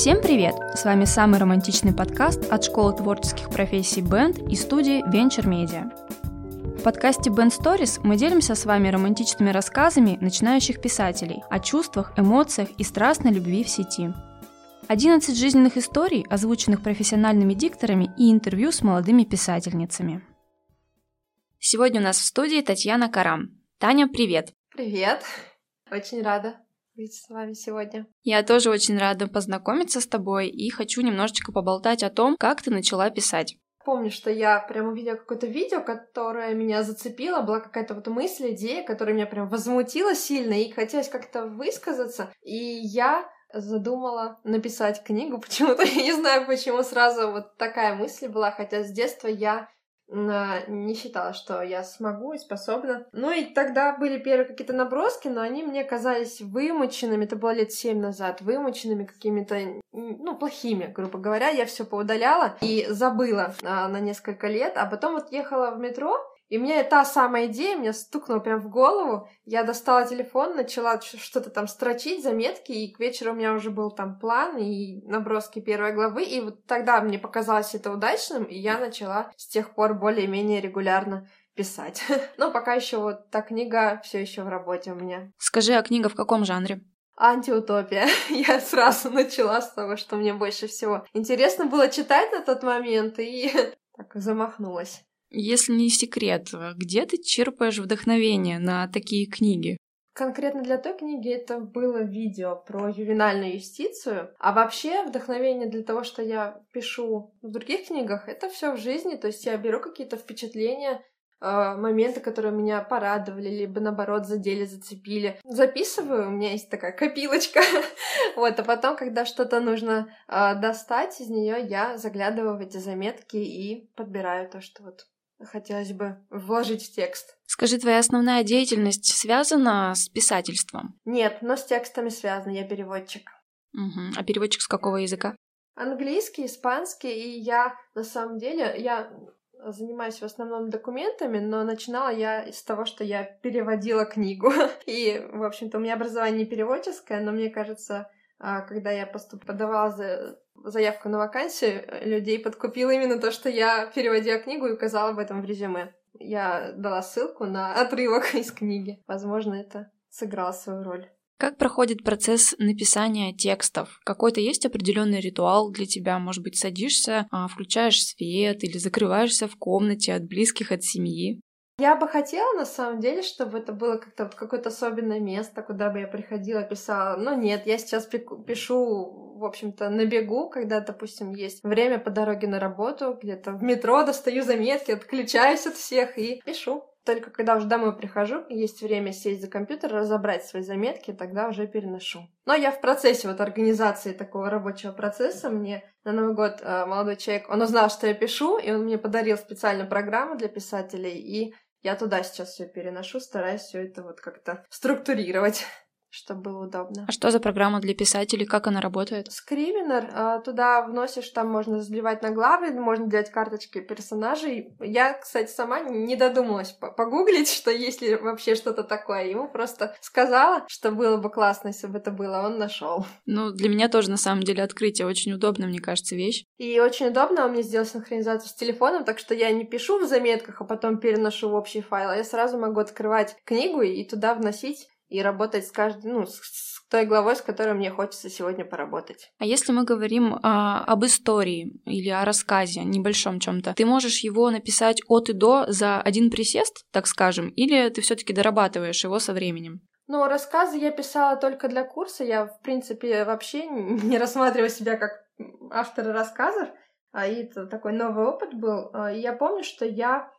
Всем привет! С вами самый романтичный подкаст от Школы творческих профессий Band и студии Venture Media. В подкасте Band Stories мы делимся с вами романтичными рассказами начинающих писателей о чувствах, эмоциях и страстной любви в сети. 11 жизненных историй, озвученных профессиональными дикторами и интервью с молодыми писательницами. Сегодня у нас в студии Татьяна Карам. Таня, привет! Привет! Очень рада быть с вами сегодня. Я тоже очень рада познакомиться с тобой и хочу немножечко поболтать о том, как ты начала писать. Помню, что я прям увидела какое-то видео, которое меня зацепило, была какая-то вот мысль, идея, которая меня прям возмутила сильно, и хотелось как-то высказаться. И я задумала написать книгу почему-то. Я не знаю, почему сразу вот такая мысль была, хотя с детства я не считала, что я смогу и способна. Ну и тогда были первые какие-то наброски, но они мне казались вымученными, это было лет семь назад, вымученными какими-то, ну, плохими, грубо говоря. Я все поудаляла и забыла а, на несколько лет, а потом вот ехала в метро, и мне та самая идея меня стукнула прям в голову. Я достала телефон, начала что-то там строчить, заметки, и к вечеру у меня уже был там план и наброски первой главы. И вот тогда мне показалось это удачным, и я начала с тех пор более-менее регулярно писать. Но пока еще вот та книга все еще в работе у меня. Скажи, а книга в каком жанре? Антиутопия. Я сразу начала с того, что мне больше всего интересно было читать на тот момент, и так замахнулась. Если не секрет, где ты черпаешь вдохновение на такие книги? Конкретно для той книги это было видео про ювенальную юстицию. А вообще вдохновение для того, что я пишу в других книгах, это все в жизни. То есть я беру какие-то впечатления, э, моменты, которые меня порадовали, либо наоборот задели, зацепили. Записываю, у меня есть такая копилочка. вот, а потом, когда что-то нужно э, достать из нее, я заглядываю в эти заметки и подбираю то, что вот хотелось бы вложить в текст. Скажи, твоя основная деятельность связана с писательством? Нет, но с текстами связана, я переводчик. Угу. А переводчик с какого языка? Английский, испанский, и я на самом деле, я занимаюсь в основном документами, но начинала я с того, что я переводила книгу. И, в общем-то, у меня образование не переводческое, но мне кажется, а, когда я поступ... подавала за... заявку на вакансию, людей подкупил именно то, что я переводила книгу и указала об этом в резюме. Я дала ссылку на отрывок из книги. Возможно, это сыграло свою роль. Как проходит процесс написания текстов? Какой-то есть определенный ритуал для тебя? Может быть, садишься, а, включаешь свет или закрываешься в комнате от близких, от семьи? Я бы хотела, на самом деле, чтобы это было как-то вот какое-то особенное место, куда бы я приходила, писала. Но нет, я сейчас пишу, в общем-то, на бегу, когда, допустим, есть время по дороге на работу, где-то в метро достаю заметки, отключаюсь от всех и пишу. Только когда уже домой прихожу, есть время сесть за компьютер, разобрать свои заметки, тогда уже переношу. Но я в процессе вот организации такого рабочего процесса, мне на Новый год э, молодой человек, он узнал, что я пишу, и он мне подарил специальную программу для писателей, и я туда сейчас все переношу, стараюсь все это вот как-то структурировать чтобы было удобно. А что за программа для писателей? Как она работает? Scrivener. А, туда вносишь, там можно заливать на главы, можно делать карточки персонажей. Я, кстати, сама не додумалась погуглить, что есть ли вообще что-то такое. Ему просто сказала, что было бы классно, если бы это было, он нашел. Ну, для меня тоже, на самом деле, открытие очень удобно, мне кажется, вещь. И очень удобно, он мне сделал синхронизацию с телефоном, так что я не пишу в заметках, а потом переношу в общий файл, а я сразу могу открывать книгу и туда вносить и работать с каждой, ну, с той главой, с которой мне хочется сегодня поработать. А если мы говорим а, об истории или о рассказе, небольшом чем-то, ты можешь его написать от и до за один присест, так скажем, или ты все-таки дорабатываешь его со временем? Ну, рассказы я писала только для курса. Я, в принципе, вообще не рассматриваю себя как автора рассказов. А это такой новый опыт был. А, и я помню, что я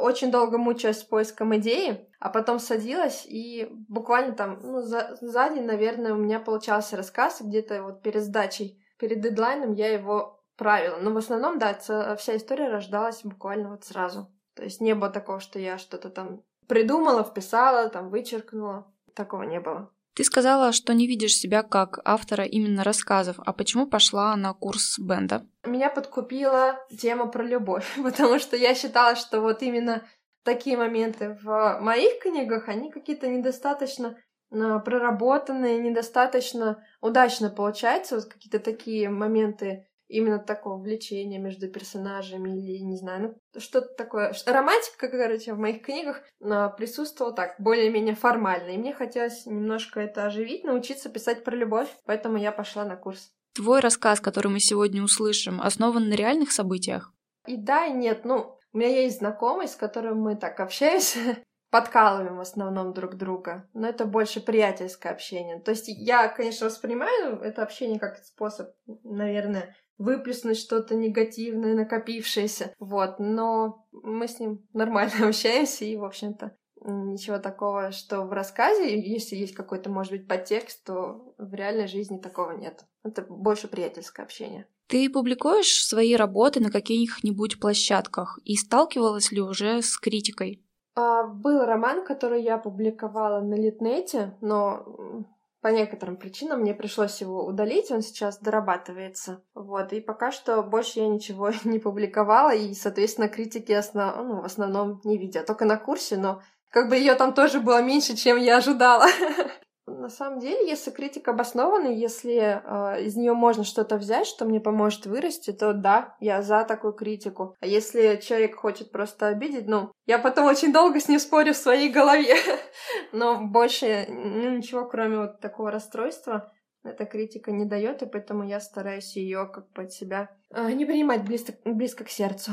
очень долго мучилась с поиском идеи, а потом садилась и буквально там, ну, за, за день, наверное, у меня получался рассказ, где-то вот перед сдачей, перед дедлайном я его правила. Но в основном, да, вся история рождалась буквально вот сразу. То есть не было такого, что я что-то там придумала, вписала, там вычеркнула. Такого не было. Ты сказала, что не видишь себя как автора именно рассказов. А почему пошла на курс Бенда? Меня подкупила тема про любовь, потому что я считала, что вот именно такие моменты в моих книгах, они какие-то недостаточно а, проработанные, недостаточно удачно получается. Вот какие-то такие моменты именно такого влечения между персонажами или, не знаю, ну, что-то такое. Романтика, короче, в моих книгах а, присутствовала так, более-менее формально. И мне хотелось немножко это оживить, научиться писать про любовь, поэтому я пошла на курс. Твой рассказ, который мы сегодня услышим, основан на реальных событиях? И да, и нет. Ну, у меня есть знакомый, с которым мы так общаемся, подкалываем в основном друг друга, но это больше приятельское общение. То есть я, конечно, воспринимаю это общение как способ, наверное, выплеснуть что-то негативное, накопившееся. Вот, но мы с ним нормально общаемся, и, в общем-то, ничего такого, что в рассказе, если есть какой-то, может быть, подтекст, то в реальной жизни такого нет. Это больше приятельское общение. Ты публикуешь свои работы на каких-нибудь площадках и сталкивалась ли уже с критикой? А, был роман, который я публиковала на Литнете, но по некоторым причинам мне пришлось его удалить, он сейчас дорабатывается. Вот, и пока что больше я ничего не публиковала, и, соответственно, критики основ... ну, в основном не видя. Только на курсе, но как бы ее там тоже было меньше, чем я ожидала. На самом деле, если критика обоснована, если э, из нее можно что-то взять, что мне поможет вырасти, то да, я за такую критику. А если человек хочет просто обидеть, ну, я потом очень долго с ним спорю в своей голове. Но больше ну, ничего, кроме вот такого расстройства, эта критика не дает, и поэтому я стараюсь ее как под себя э, не принимать близко, близко к сердцу.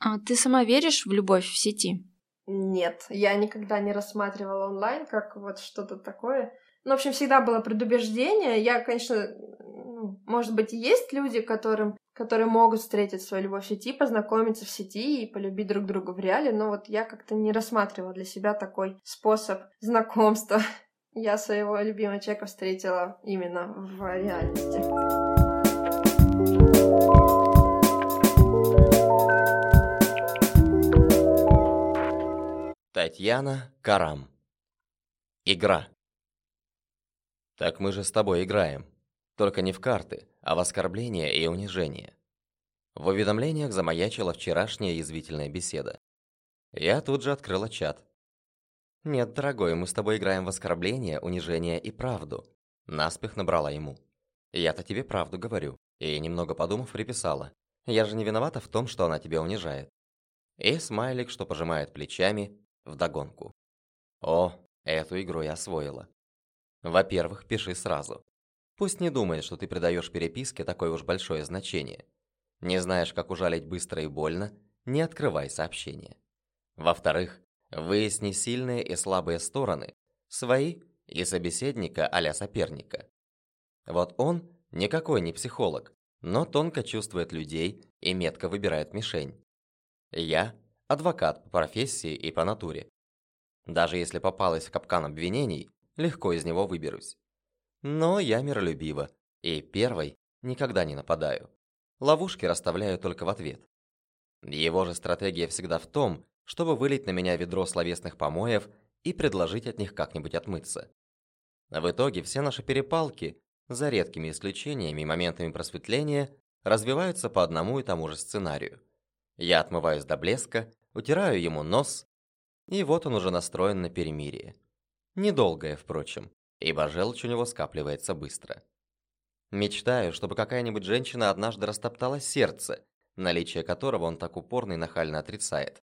А ты сама веришь в любовь в сети? Нет, я никогда не рассматривала онлайн как вот что-то такое. Ну, в общем, всегда было предубеждение. Я, конечно, ну, может быть, есть люди, которым, которые могут встретить свою любовь в сети, познакомиться в сети и полюбить друг друга в реале, но вот я как-то не рассматривала для себя такой способ знакомства. Я своего любимого человека встретила именно в реальности. Татьяна Карам. Игра. Так мы же с тобой играем. Только не в карты, а в оскорбление и унижение. В уведомлениях замаячила вчерашняя язвительная беседа. Я тут же открыла чат. «Нет, дорогой, мы с тобой играем в оскорбление, унижение и правду». Наспех набрала ему. «Я-то тебе правду говорю». И, немного подумав, приписала. «Я же не виновата в том, что она тебя унижает». И смайлик, что пожимает плечами, вдогонку. О, эту игру я освоила. Во-первых, пиши сразу. Пусть не думает, что ты придаешь переписке такое уж большое значение. Не знаешь, как ужалить быстро и больно, не открывай сообщение. Во-вторых, выясни сильные и слабые стороны, свои и собеседника а соперника. Вот он никакой не психолог, но тонко чувствует людей и метко выбирает мишень. Я адвокат по профессии и по натуре. Даже если попалась в капкан обвинений, легко из него выберусь. Но я миролюбива, и первой никогда не нападаю. Ловушки расставляю только в ответ. Его же стратегия всегда в том, чтобы вылить на меня ведро словесных помоев и предложить от них как-нибудь отмыться. В итоге все наши перепалки, за редкими исключениями и моментами просветления, развиваются по одному и тому же сценарию. Я отмываюсь до блеска, утираю ему нос, и вот он уже настроен на перемирие. Недолгое, впрочем, ибо желчь у него скапливается быстро. Мечтаю, чтобы какая-нибудь женщина однажды растоптала сердце, наличие которого он так упорно и нахально отрицает.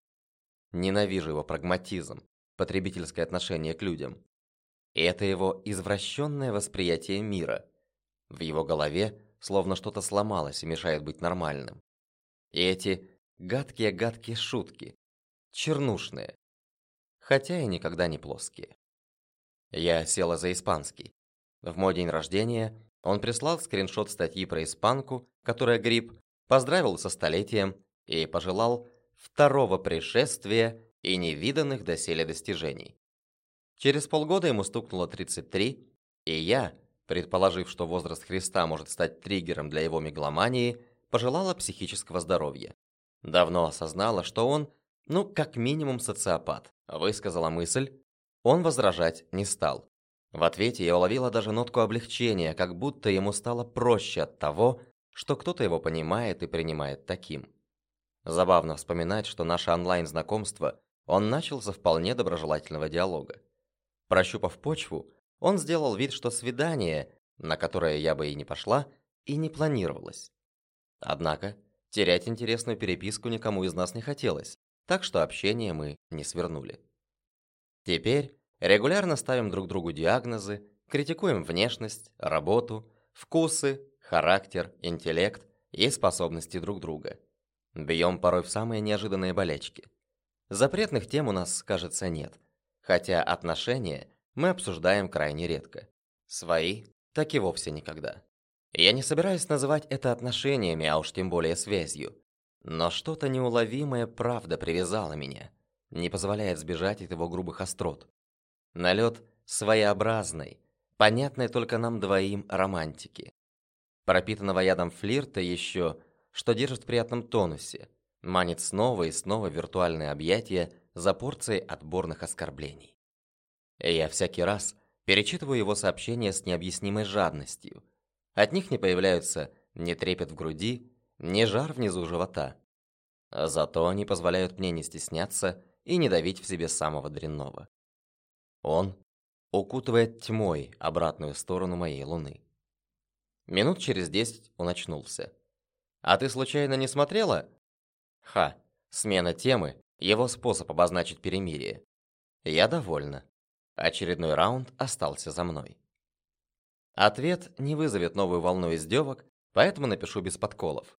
Ненавижу его прагматизм, потребительское отношение к людям. И это его извращенное восприятие мира. В его голове словно что-то сломалось и мешает быть нормальным. И эти гадкие-гадкие шутки, чернушные, хотя и никогда не плоские. Я села за испанский. В мой день рождения он прислал скриншот статьи про испанку, которая грипп, поздравил со столетием и пожелал второго пришествия и невиданных доселе достижений. Через полгода ему стукнуло 33, и я, предположив, что возраст Христа может стать триггером для его мегаломании, пожелала психического здоровья. Давно осознала, что он ну, как минимум социопат, высказала мысль. Он возражать не стал. В ответе я уловила даже нотку облегчения, как будто ему стало проще от того, что кто-то его понимает и принимает таким. Забавно вспоминать, что наше онлайн-знакомство он начал со вполне доброжелательного диалога. Прощупав почву, Он сделал вид, что свидание, на которое я бы и не пошла, и не планировалось. Однако, терять интересную переписку никому из нас не хотелось, так что общение мы не свернули. Теперь регулярно ставим друг другу диагнозы, критикуем внешность, работу, вкусы, характер, интеллект и способности друг друга. Бьем порой в самые неожиданные болячки. Запретных тем у нас, кажется, нет, хотя отношения мы обсуждаем крайне редко. Свои так и вовсе никогда. Я не собираюсь называть это отношениями, а уж тем более связью. Но что-то неуловимое правда привязало меня, не позволяет сбежать от его грубых острот. Налет своеобразной, понятной только нам двоим романтики. Пропитанного ядом флирта еще, что держит в приятном тонусе, манит снова и снова виртуальные объятия за порцией отборных оскорблений. Я всякий раз перечитываю его сообщения с необъяснимой жадностью. От них не появляются ни трепет в груди, ни жар внизу живота. Зато они позволяют мне не стесняться и не давить в себе самого дрянного. Он укутывает тьмой обратную сторону моей луны. Минут через десять он очнулся. «А ты случайно не смотрела?» «Ха, смена темы, его способ обозначить перемирие. Я довольна. Очередной раунд остался за мной. Ответ не вызовет новую волну издевок, поэтому напишу без подколов.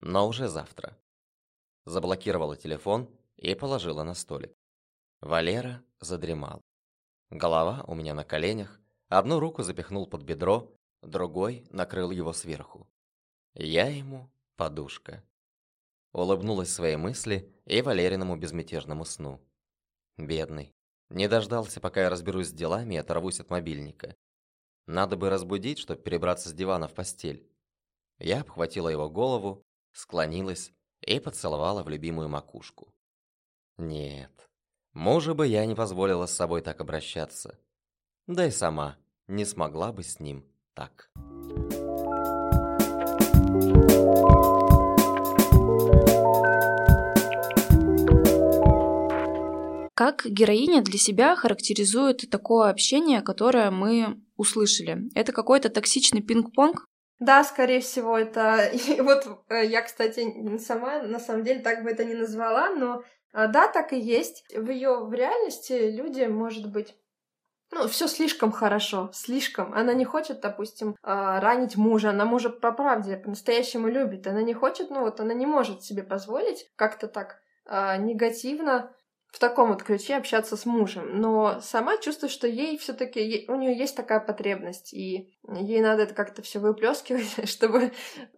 Но уже завтра. Заблокировала телефон и положила на столик. Валера задремал. Голова у меня на коленях, одну руку запихнул под бедро, другой накрыл его сверху. Я ему подушка. Улыбнулась своей мысли и Валериному безмятежному сну. Бедный. Не дождался, пока я разберусь с делами и оторвусь от мобильника. Надо бы разбудить, чтобы перебраться с дивана в постель. Я обхватила его голову, склонилась и поцеловала в любимую макушку. Нет, мужу бы я не позволила с собой так обращаться. Да и сама не смогла бы с ним так. Как героиня для себя характеризует такое общение, которое мы услышали? Это какой-то токсичный пинг-понг? Да, скорее всего, это... И вот э, я, кстати, сама на самом деле так бы это не назвала, но э, да, так и есть. В ее в реальности люди, может быть, ну, все слишком хорошо, слишком. Она не хочет, допустим, а, ранить мужа, она мужа по правде, по-настоящему любит. Она не хочет, ну вот, она не может себе позволить как-то так негативно в таком вот ключе общаться с мужем, но сама чувствует, что ей все-таки у нее есть такая потребность, и ей надо это как-то все выплескивать, чтобы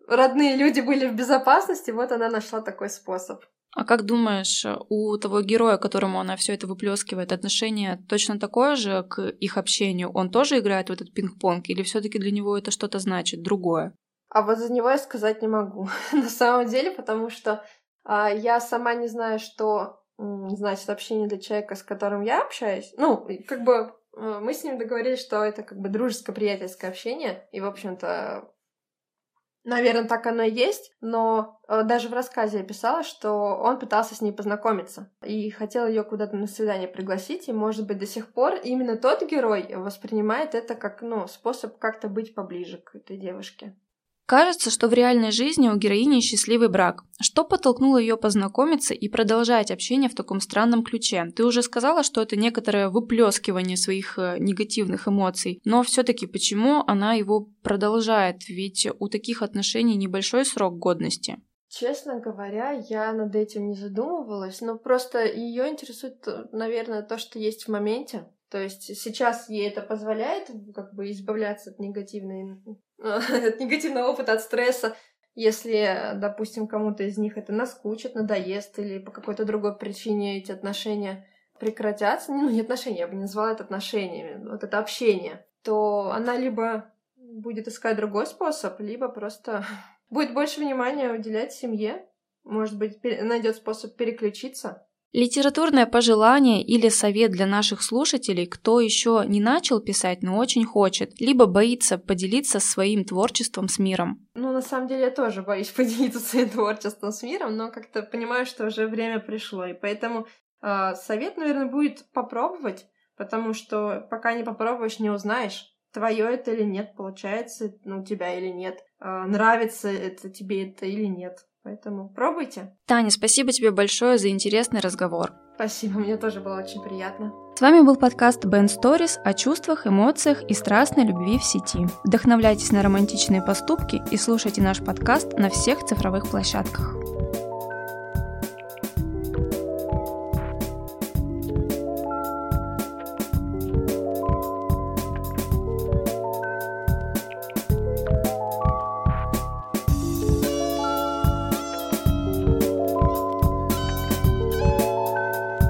родные люди были в безопасности. Вот она нашла такой способ. А как думаешь, у того героя, которому она все это выплескивает, отношение точно такое же к их общению? Он тоже играет в этот пинг-понг, или все-таки для него это что-то значит, другое? А вот за него я сказать не могу, на самом деле, потому что а, я сама не знаю, что значит общение для человека, с которым я общаюсь. Ну, как бы э, мы с ним договорились, что это как бы дружеско-приятельское общение, и, в общем-то, Наверное, так оно и есть, но э, даже в рассказе я писала, что он пытался с ней познакомиться и хотел ее куда-то на свидание пригласить, и, может быть, до сих пор именно тот герой воспринимает это как, ну, способ как-то быть поближе к этой девушке. Кажется, что в реальной жизни у героини счастливый брак. Что подтолкнуло ее познакомиться и продолжать общение в таком странном ключе? Ты уже сказала, что это некоторое выплескивание своих э, негативных эмоций, но все-таки почему она его продолжает? Ведь у таких отношений небольшой срок годности. Честно говоря, я над этим не задумывалась, но просто ее интересует, наверное, то, что есть в моменте. То есть сейчас ей это позволяет как бы избавляться от негативной от негативного опыта, от стресса. Если, допустим, кому-то из них это наскучит, надоест или по какой-то другой причине эти отношения прекратятся, ну, не отношения, я бы не назвала это отношениями, вот это общение, то она либо будет искать другой способ, либо просто будет больше внимания уделять семье, может быть, найдет способ переключиться. Литературное пожелание или совет для наших слушателей, кто еще не начал писать, но очень хочет, либо боится поделиться своим творчеством с миром? Ну, на самом деле, я тоже боюсь поделиться своим творчеством с миром, но как-то понимаю, что уже время пришло, и поэтому э, совет, наверное, будет попробовать, потому что пока не попробуешь, не узнаешь, твое это или нет, получается ну, у тебя или нет, а, нравится это тебе это или нет. Поэтому пробуйте. Таня, спасибо тебе большое за интересный разговор. Спасибо, мне тоже было очень приятно. С вами был подкаст Band Stories о чувствах, эмоциях и страстной любви в сети. Вдохновляйтесь на романтичные поступки и слушайте наш подкаст на всех цифровых площадках.